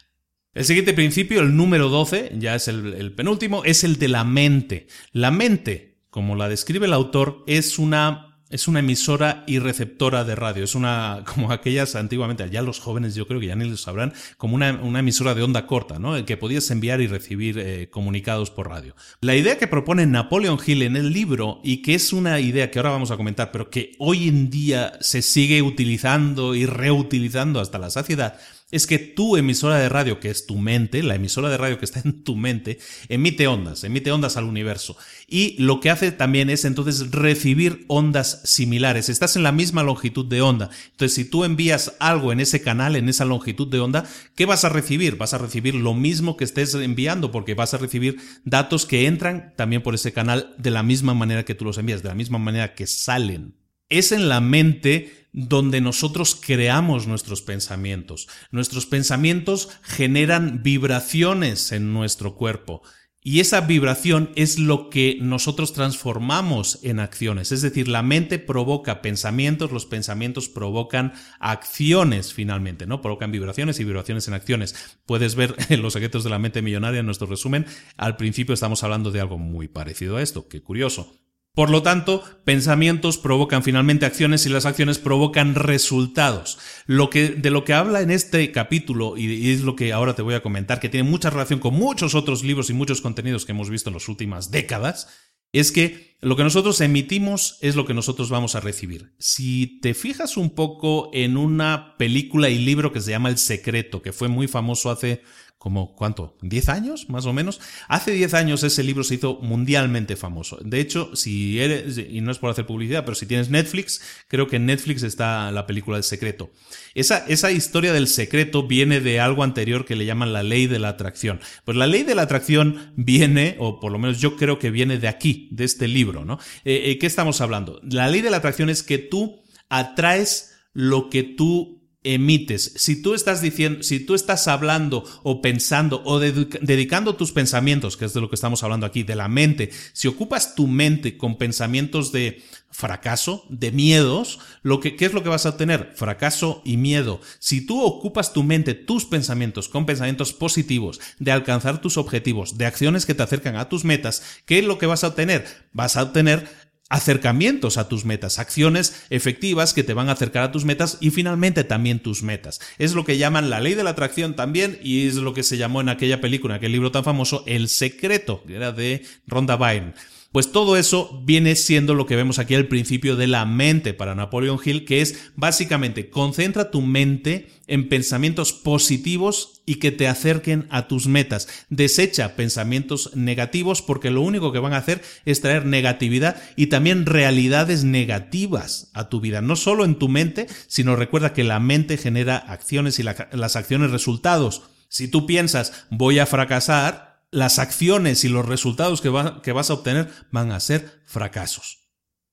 S2: El siguiente principio, el número 12, ya es el, penúltimo, es el de la mente. La mente, como la describe el autor, es una es una emisora y receptora de radio. Es una, como aquellas antiguamente, ya los jóvenes yo creo que ya ni lo sabrán, como una, emisora de onda corta, ¿no? En que podías enviar y recibir eh, comunicados por radio. La idea que propone Napoleon Hill en el libro, y que es una idea que ahora vamos a comentar, pero que hoy en día se sigue utilizando y reutilizando hasta la saciedad, es que tu emisora de radio, que es tu mente, la emisora de radio que está en tu mente, emite ondas, emite ondas al universo. Y lo que hace también es entonces recibir ondas similares. Estás en la misma longitud de onda. Entonces, si tú envías algo en ese canal, en esa longitud de onda, ¿qué vas a recibir? Vas a recibir lo mismo que estés enviando, porque vas a recibir datos que entran también por ese canal de la misma manera que tú los envías, de la misma manera que salen. Es en la mente donde nosotros creamos nuestros pensamientos. Nuestros pensamientos generan vibraciones en nuestro cuerpo. Y esa vibración es lo que nosotros transformamos en acciones. Es decir, la mente provoca pensamientos, los pensamientos provocan acciones finalmente, ¿no? Provocan vibraciones y vibraciones en acciones. Puedes ver en los secretos de la mente millonaria en nuestro resumen. Al principio estamos hablando de algo muy parecido a esto. Qué curioso. Por lo tanto, pensamientos provocan finalmente acciones y las acciones provocan resultados. De lo que habla en este capítulo, y es lo que ahora te voy a comentar, que tiene mucha relación con muchos otros libros y muchos contenidos que hemos visto en las últimas décadas, es que lo que nosotros emitimos es lo que nosotros vamos a recibir. Si te fijas un poco en una película y libro que se llama El Secreto, que fue muy famoso hace como, ¿cuánto? ¿10 años, más o menos? Hace 10 años ese libro se hizo mundialmente famoso. De hecho, si eres, y no es por hacer publicidad, pero si tienes Netflix, creo que en Netflix está la película El Secreto. Esa, esa historia del secreto viene de algo anterior que le llaman la ley de la atracción. Pues la ley de la atracción viene, o por lo menos yo creo que viene de aquí, de este libro, ¿no? Eh, eh, ¿Qué estamos hablando? La ley de la atracción es que tú atraes lo que tú emites, si tú estás diciendo, si tú estás hablando o pensando o dedicando tus pensamientos, que es de lo que estamos hablando aquí, de la mente, si ocupas tu mente con pensamientos de fracaso, de miedos, lo que, ¿qué es lo que vas a obtener? Fracaso y miedo. Si tú ocupas tu mente, tus pensamientos con pensamientos positivos, de alcanzar tus objetivos, de acciones que te acercan a tus metas, ¿qué es lo que vas a obtener? Vas a obtener acercamientos a tus metas, acciones efectivas que te van a acercar a tus metas y finalmente también tus metas. Es lo que llaman la ley de la atracción también y es lo que se llamó en aquella película, en aquel libro tan famoso, El secreto, que era de Rhonda Byrne. Pues todo eso viene siendo lo que vemos aquí al principio de la mente para Napoleon Hill, que es básicamente concentra tu mente en pensamientos positivos y que te acerquen a tus metas. Desecha pensamientos negativos porque lo único que van a hacer es traer negatividad y también realidades negativas a tu vida. No solo en tu mente, sino recuerda que la mente genera acciones y las acciones resultados. Si tú piensas voy a fracasar, las acciones y los resultados que, vas a obtener van a ser fracasos.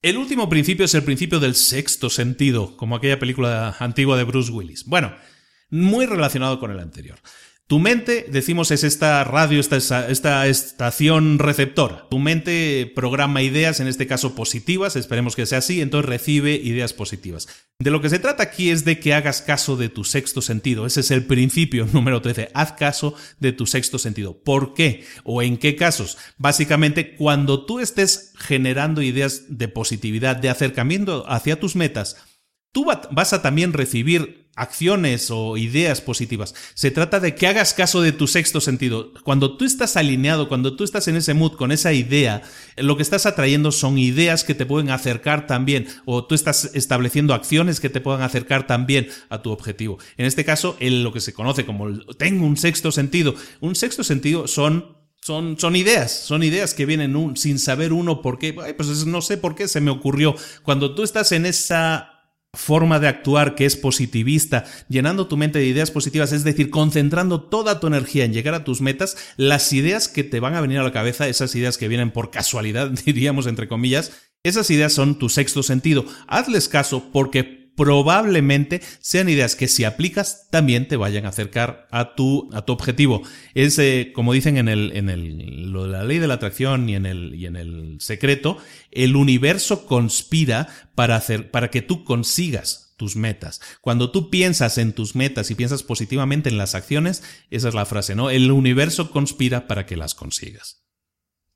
S2: El último principio es el principio del sexto sentido, como aquella película antigua de Bruce Willis. Bueno, muy relacionado con el anterior. Tu mente, decimos, es esta radio, esta, esta, estación receptora. Tu mente programa ideas, en este caso positivas, esperemos que sea así, entonces recibe ideas positivas. De lo que se trata aquí es de que hagas caso de tu sexto sentido. Ese es el principio número 13. Haz caso de tu sexto sentido. ¿Por qué? ¿O en qué casos? Básicamente, cuando tú estés generando ideas de positividad, de acercamiento hacia tus metas, tú vas a también recibir acciones o ideas positivas. Se trata de que hagas caso de tu sexto sentido. Cuando tú estás alineado, cuando tú estás en ese mood con esa idea, lo que estás atrayendo son ideas que te pueden acercar también o tú estás estableciendo acciones que te puedan acercar también a tu objetivo. En este caso, lo que se conoce como tengo un sexto sentido. Un sexto sentido son son, son, ideas, son ideas que vienen sin saber uno por qué. pues no sé por qué se me ocurrió. Cuando tú estás en esa forma de actuar que es positivista, llenando tu mente de ideas positivas, es decir, concentrando toda tu energía en llegar a tus metas, las ideas que te van a venir a la cabeza, esas ideas que vienen por casualidad, diríamos entre comillas, esas ideas son tu sexto sentido. Hazles caso porque probablemente sean ideas que si aplicas también te vayan a acercar a tu, a tu objetivo. Es, eh, como dicen en, el, en el, lo de la ley de la atracción y en el, y en el secreto, el universo conspira para, hacer, para que tú consigas tus metas. Cuando tú piensas en tus metas y piensas positivamente en las acciones, esa es la frase, ¿no? El universo conspira para que las consigas.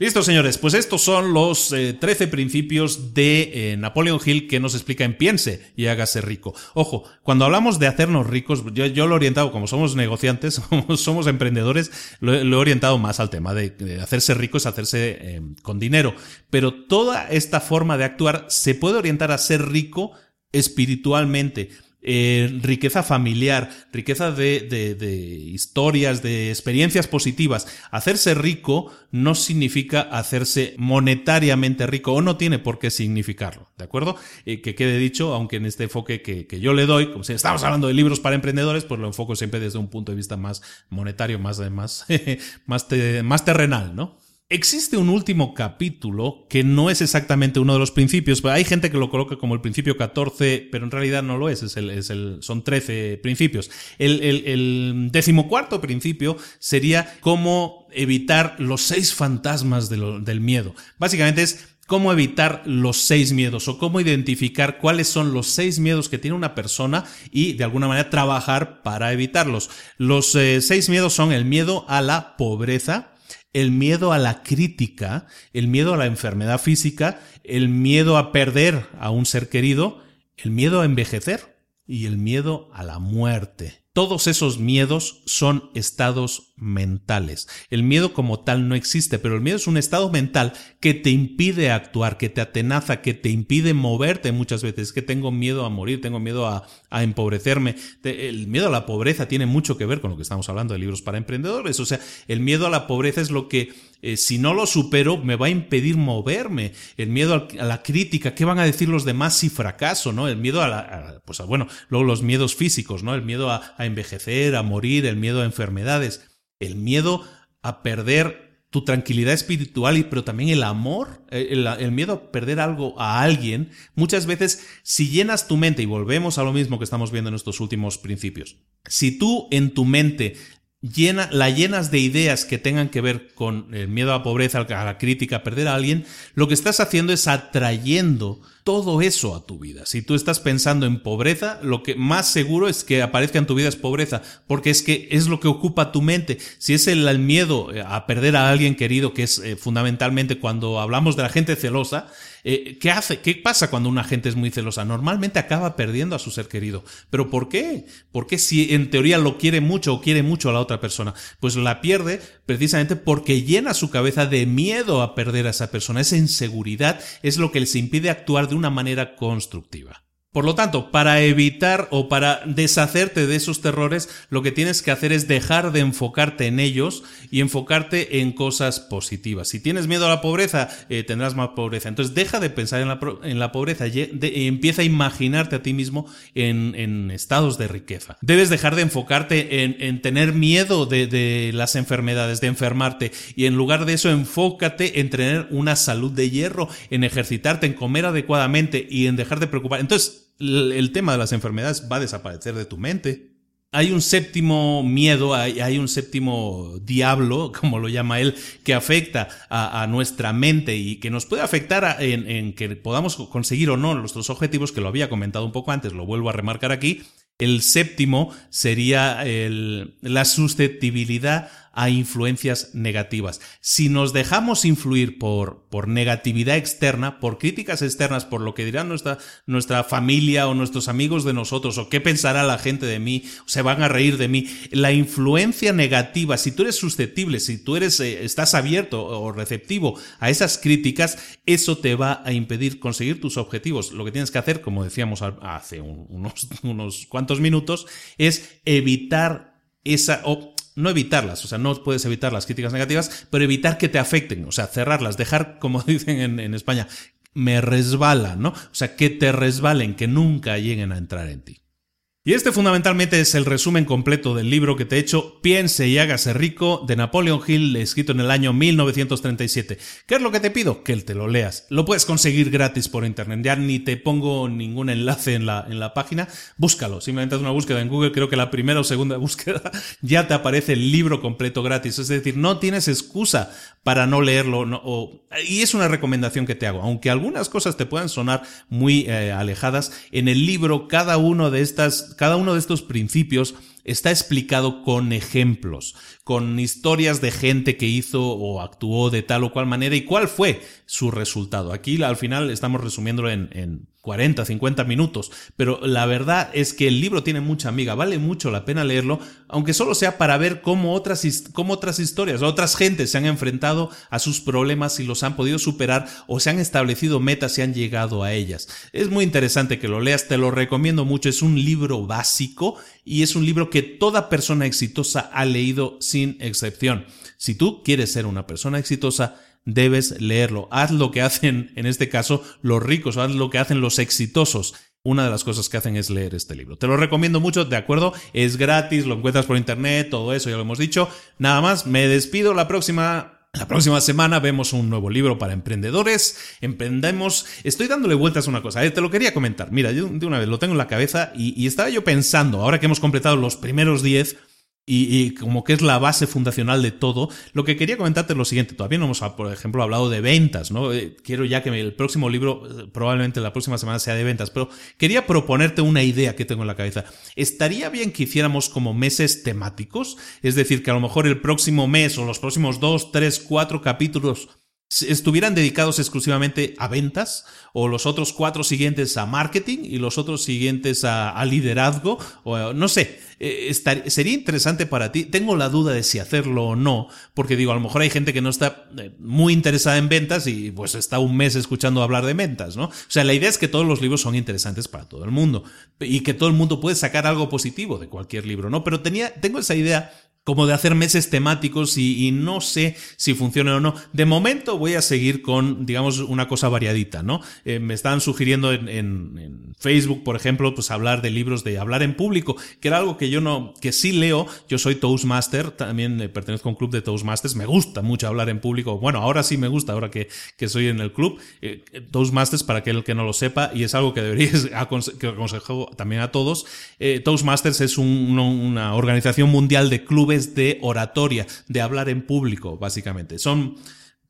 S2: Listo, señores, pues estos son los 13 eh, principios de eh, Napoleon Hill que nos explica en Piense y hágase rico. Ojo, cuando hablamos de hacernos ricos, yo, lo he orientado, como somos negociantes, somos emprendedores, lo, he orientado más al tema de, hacerse rico es hacerse eh, con dinero. Pero toda esta forma de actuar se puede orientar a ser rico espiritualmente. Eh, riqueza familiar, riqueza de, de, historias, de experiencias positivas. Hacerse rico no significa hacerse monetariamente rico o no tiene por qué significarlo, ¿de acuerdo? Eh, que quede dicho, aunque en este enfoque que, que, yo le doy, como si estamos hablando de libros para emprendedores, pues lo enfoco siempre desde un punto de vista más monetario, más, más, más, más terrenal, ¿no? Existe un último capítulo que no es exactamente uno de los principios. Hay gente que lo coloca como el principio 14, pero en realidad no lo es. es, el, son 13 principios. El, el, decimocuarto principio sería cómo evitar los seis fantasmas del miedo. Básicamente es cómo evitar los seis miedos o cómo identificar cuáles son los seis miedos que tiene una persona y de alguna manera trabajar para evitarlos. Los eh, seis miedos son el miedo a la pobreza, el miedo a la crítica, el miedo a la enfermedad física, el miedo a perder a un ser querido, el miedo a envejecer y el miedo a la muerte. Todos esos miedos son estados mentales. El miedo como tal no existe, pero el miedo es un estado mental que te impide actuar, que te atenaza, que te impide moverte muchas veces. que tengo miedo a morir, tengo miedo a, empobrecerme. El miedo a la pobreza tiene mucho que ver con lo que estamos hablando de libros para emprendedores. O sea, el miedo a la pobreza es lo que eh, si no lo supero, me va a impedir moverme. El miedo a la crítica, ¿qué van a decir los demás si fracaso? ¿no? El miedo a la, pues bueno, luego los miedos físicos, ¿no? El miedo a, envejecer, a morir, el miedo a enfermedades, el miedo a perder tu tranquilidad espiritual, y, pero también el amor, eh, el, el, miedo a perder algo a alguien, muchas veces si llenas tu mente, y volvemos a lo mismo que estamos viendo en estos últimos principios, si tú en tu mente llena, la llenas de ideas que tengan que ver con el miedo a la pobreza, a la crítica, a perder a alguien, lo que estás haciendo es atrayendo todo eso a tu vida. Si tú estás pensando en pobreza, lo que más seguro es que aparezca en tu vida es pobreza, porque es que es lo que ocupa tu mente. Si es el, miedo eh, a perder a alguien querido, que es eh, fundamentalmente cuando hablamos de la gente celosa, eh, ¿qué hace? ¿Qué pasa cuando una gente es muy celosa? Normalmente acaba perdiendo a su ser querido. ¿Pero por qué? Porque si en teoría lo quiere mucho o quiere mucho a la otra persona, pues la pierde precisamente porque llena su cabeza de miedo a perder a esa persona. Esa inseguridad es lo que les impide actuar de una manera constructiva. Por lo tanto, para evitar o para deshacerte de esos terrores, lo que tienes que hacer es dejar de enfocarte en ellos y enfocarte en cosas positivas. Si tienes miedo a la pobreza, eh, tendrás más pobreza. Entonces, deja de pensar en la, en la pobreza y empieza a imaginarte a ti mismo en, estados de riqueza. Debes dejar de enfocarte en, tener miedo de, de las enfermedades, de enfermarte, y en lugar de eso, enfócate en tener una salud de hierro, en ejercitarte, en comer adecuadamente y en dejar de preocupar. Entonces, el tema de las enfermedades va a desaparecer de tu mente. Hay un séptimo miedo, hay, un séptimo diablo, como lo llama él, que afecta a, nuestra mente y que nos puede afectar en, que podamos conseguir o no nuestros objetivos, que lo había comentado un poco antes, lo vuelvo a remarcar aquí. El séptimo sería la susceptibilidad a influencias negativas. Si nos dejamos influir por, por negatividad externa, por críticas externas, por lo que dirán nuestra, nuestra familia o nuestros amigos de nosotros, o qué pensará la gente de mí, se van a reír de mí, la influencia negativa, si tú eres susceptible, si tú eres, eh, estás abierto o receptivo a esas críticas, eso te va a impedir conseguir tus objetivos. Lo que tienes que hacer, como decíamos hace unos, unos cuantos minutos, es evitar esa, no evitarlas, o sea, no puedes evitar las críticas negativas, pero evitar que te afecten, o sea, cerrarlas, dejar, como dicen en, España, me resbala, ¿no? O sea, que te resbalen, que nunca lleguen a entrar en ti. Y este fundamentalmente es el resumen completo del libro que te he hecho Piense y hágase rico de Napoleon Hill, escrito en el año 1937. ¿Qué es lo que te pido? Que te lo leas. Lo puedes conseguir gratis por internet. Ya ni te pongo ningún enlace en la, en la página. Búscalo. Simplemente haz una búsqueda en Google. Creo que la primera o segunda búsqueda ya te aparece el libro completo gratis. Es decir, no tienes excusa para no leerlo. y es una recomendación que te hago. Aunque algunas cosas te puedan sonar muy eh, alejadas, en el libro cada uno de estas cada uno de estos principios está explicado con ejemplos, con historias de gente que hizo o actuó de tal o cual manera y cuál fue su resultado. Aquí al final estamos resumiéndolo en, en 40, 50 minutos, pero la verdad es que el libro tiene mucha amiga, vale mucho la pena leerlo, aunque solo sea para ver cómo otras, cómo otras historias, otras gentes se han enfrentado a sus problemas y los han podido superar o se han establecido metas y han llegado a ellas. Es muy interesante que lo leas, te lo recomiendo mucho, es un libro básico y es un libro que toda persona exitosa ha leído sin excepción. Si tú quieres ser una persona exitosa, debes leerlo. Haz lo que hacen, en este caso, los ricos, haz lo que hacen los exitosos. Una de las cosas que hacen es leer este libro. Te lo recomiendo mucho, de acuerdo, es gratis, lo encuentras por internet, todo eso ya lo hemos dicho. Nada más, me despido la próxima la próxima semana vemos un nuevo libro para emprendedores. Emprendemos. Estoy dándole vueltas a una cosa. Eh, te lo quería comentar. Mira, yo de una vez lo tengo en la cabeza y, y estaba yo pensando, ahora que hemos completado los primeros 10, y, como que es la base fundacional de todo. Lo que quería comentarte es lo siguiente, todavía no hemos, por ejemplo, hablado de ventas, ¿no? Eh, quiero ya que el próximo libro, eh, probablemente la próxima semana sea de ventas, pero quería proponerte una idea que tengo en la cabeza. ¿Estaría bien que hiciéramos como meses temáticos? Es decir, que a lo mejor el próximo mes o los próximos dos, tres, cuatro capítulos estuvieran dedicados exclusivamente a ventas o los otros cuatro siguientes a marketing y los otros siguientes a, liderazgo o no sé, eh, sería interesante para ti. Tengo la duda de si hacerlo o no, porque digo, a lo mejor hay gente que no está eh, muy interesada en ventas y pues está un mes escuchando hablar de ventas, ¿no? O sea, la idea es que todos los libros son interesantes para todo el mundo y que todo el mundo puede sacar algo positivo de cualquier libro, ¿no? Pero tenía, tengo esa idea como de hacer meses temáticos y, no sé si funciona o no. De momento voy a seguir con, digamos, una cosa variadita, ¿no? Eh, me están sugiriendo en, Facebook, por ejemplo, pues hablar de libros de hablar en público, que era algo que yo no, que sí leo. Yo soy Toastmaster, también pertenezco a un club de Toastmasters, me gusta mucho hablar en público. Bueno, ahora sí me gusta, ahora que, que soy en el club. Eh, Toastmasters, para aquel que no lo sepa, y es algo que deberíais que aconsejo también a todos. Eh, Toastmasters es una organización mundial de clubes de oratoria, de hablar en público, básicamente. Son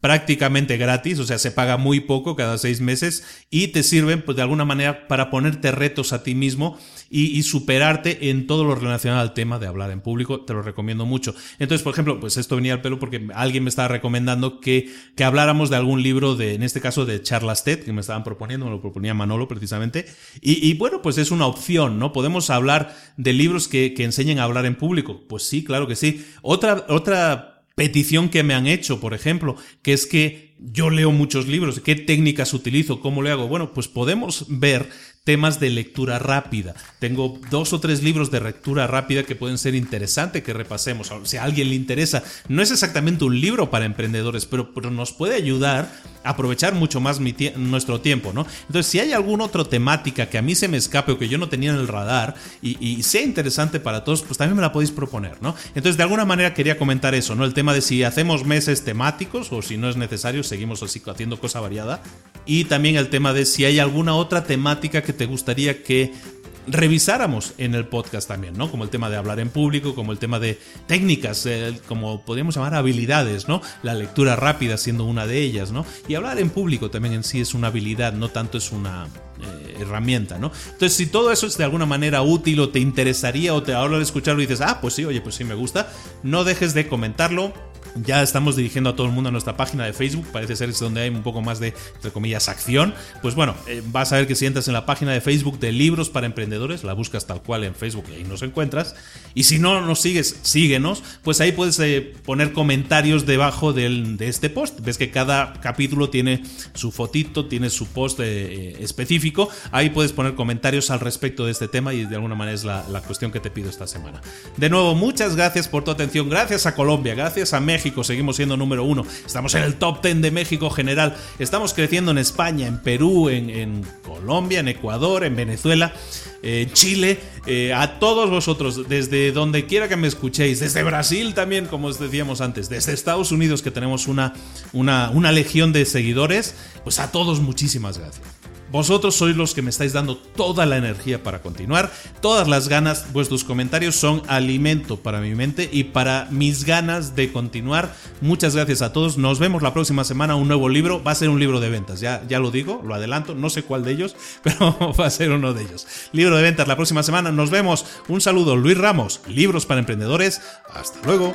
S2: prácticamente gratis, o sea, se paga muy poco cada seis meses y te sirven pues, de alguna manera para ponerte retos a ti mismo y, superarte en todo lo relacionado al tema de hablar en público, te lo recomiendo mucho. Entonces, por ejemplo, pues esto venía al pelo porque alguien me estaba recomendando que, que habláramos de algún libro de, en este caso, de Charlas TED, que me estaban proponiendo, me lo proponía Manolo precisamente, y, y bueno, pues es una opción, ¿no? Podemos hablar de libros que, que enseñen a hablar en público. Pues sí, claro que sí. Otra, otra petición que me han hecho, por ejemplo, que es que yo leo muchos libros, ¿qué técnicas utilizo? ¿Cómo le hago? Bueno, pues podemos ver temas de lectura rápida. Tengo dos o tres libros de lectura rápida que pueden ser interesantes que repasemos. Si a alguien le interesa, no es exactamente un libro para emprendedores, pero, nos puede ayudar a aprovechar mucho más nuestro tiempo, ¿no? Entonces, si hay alguna otra temática que a mí se me escape o que yo no tenía en el radar y, sea interesante para todos, pues también me la podéis proponer, ¿no? Entonces, de alguna manera quería comentar eso, ¿no? El tema de si hacemos meses temáticos o si no es necesario, seguimos así haciendo cosa variada. Y también el tema de si hay alguna otra temática que te gustaría que revisáramos en el podcast también, ¿no? Como el tema de hablar en público, como el tema de técnicas, como podríamos llamar habilidades, ¿no? La lectura rápida siendo una de ellas, ¿no? Y hablar en público también en sí es una habilidad, no tanto es una eh, herramienta, ¿no? Entonces, si todo eso es de alguna manera útil o te interesaría o te hablo de escucharlo dices, ah, pues sí, oye, pues sí me gusta, no dejes de comentarlo ya estamos dirigiendo a todo el mundo a nuestra página de Facebook, parece ser es donde hay un poco más de, entre comillas, acción. Pues bueno, eh, vas a ver que si entras en la página de Facebook de Libros para Emprendedores, la buscas tal cual en Facebook y ahí nos encuentras. Y si no nos sigues, síguenos, pues ahí puedes eh, poner comentarios debajo del, de este post. Ves que cada capítulo tiene su fotito, tiene su post eh, específico. Ahí puedes poner comentarios al respecto de este tema y de alguna manera es la, la cuestión que te pido esta semana. De nuevo, muchas gracias por tu atención. Gracias a Colombia, gracias a México Seguimos siendo número uno. Estamos en el top 10 de México general. Estamos creciendo en España, en Perú, en, en Colombia, en Ecuador, en Venezuela. Eh, Chile, eh, a todos vosotros, desde donde quiera que me escuchéis, desde Brasil también, como os decíamos antes, desde Estados Unidos que tenemos una, una legión de seguidores, pues a todos muchísimas gracias. Vosotros sois los que me estáis dando toda la energía para continuar, todas las ganas, vuestros comentarios son alimento para mi mente y para mis ganas de continuar. Muchas gracias a todos, nos vemos la próxima semana, un nuevo libro, va a ser un libro de ventas, ya, ya lo digo, lo adelanto, no sé cuál de ellos, pero va a ser uno de ellos. Libro de ventas la próxima semana, nos vemos, un saludo, Luis Ramos, Libros para Emprendedores, hasta luego.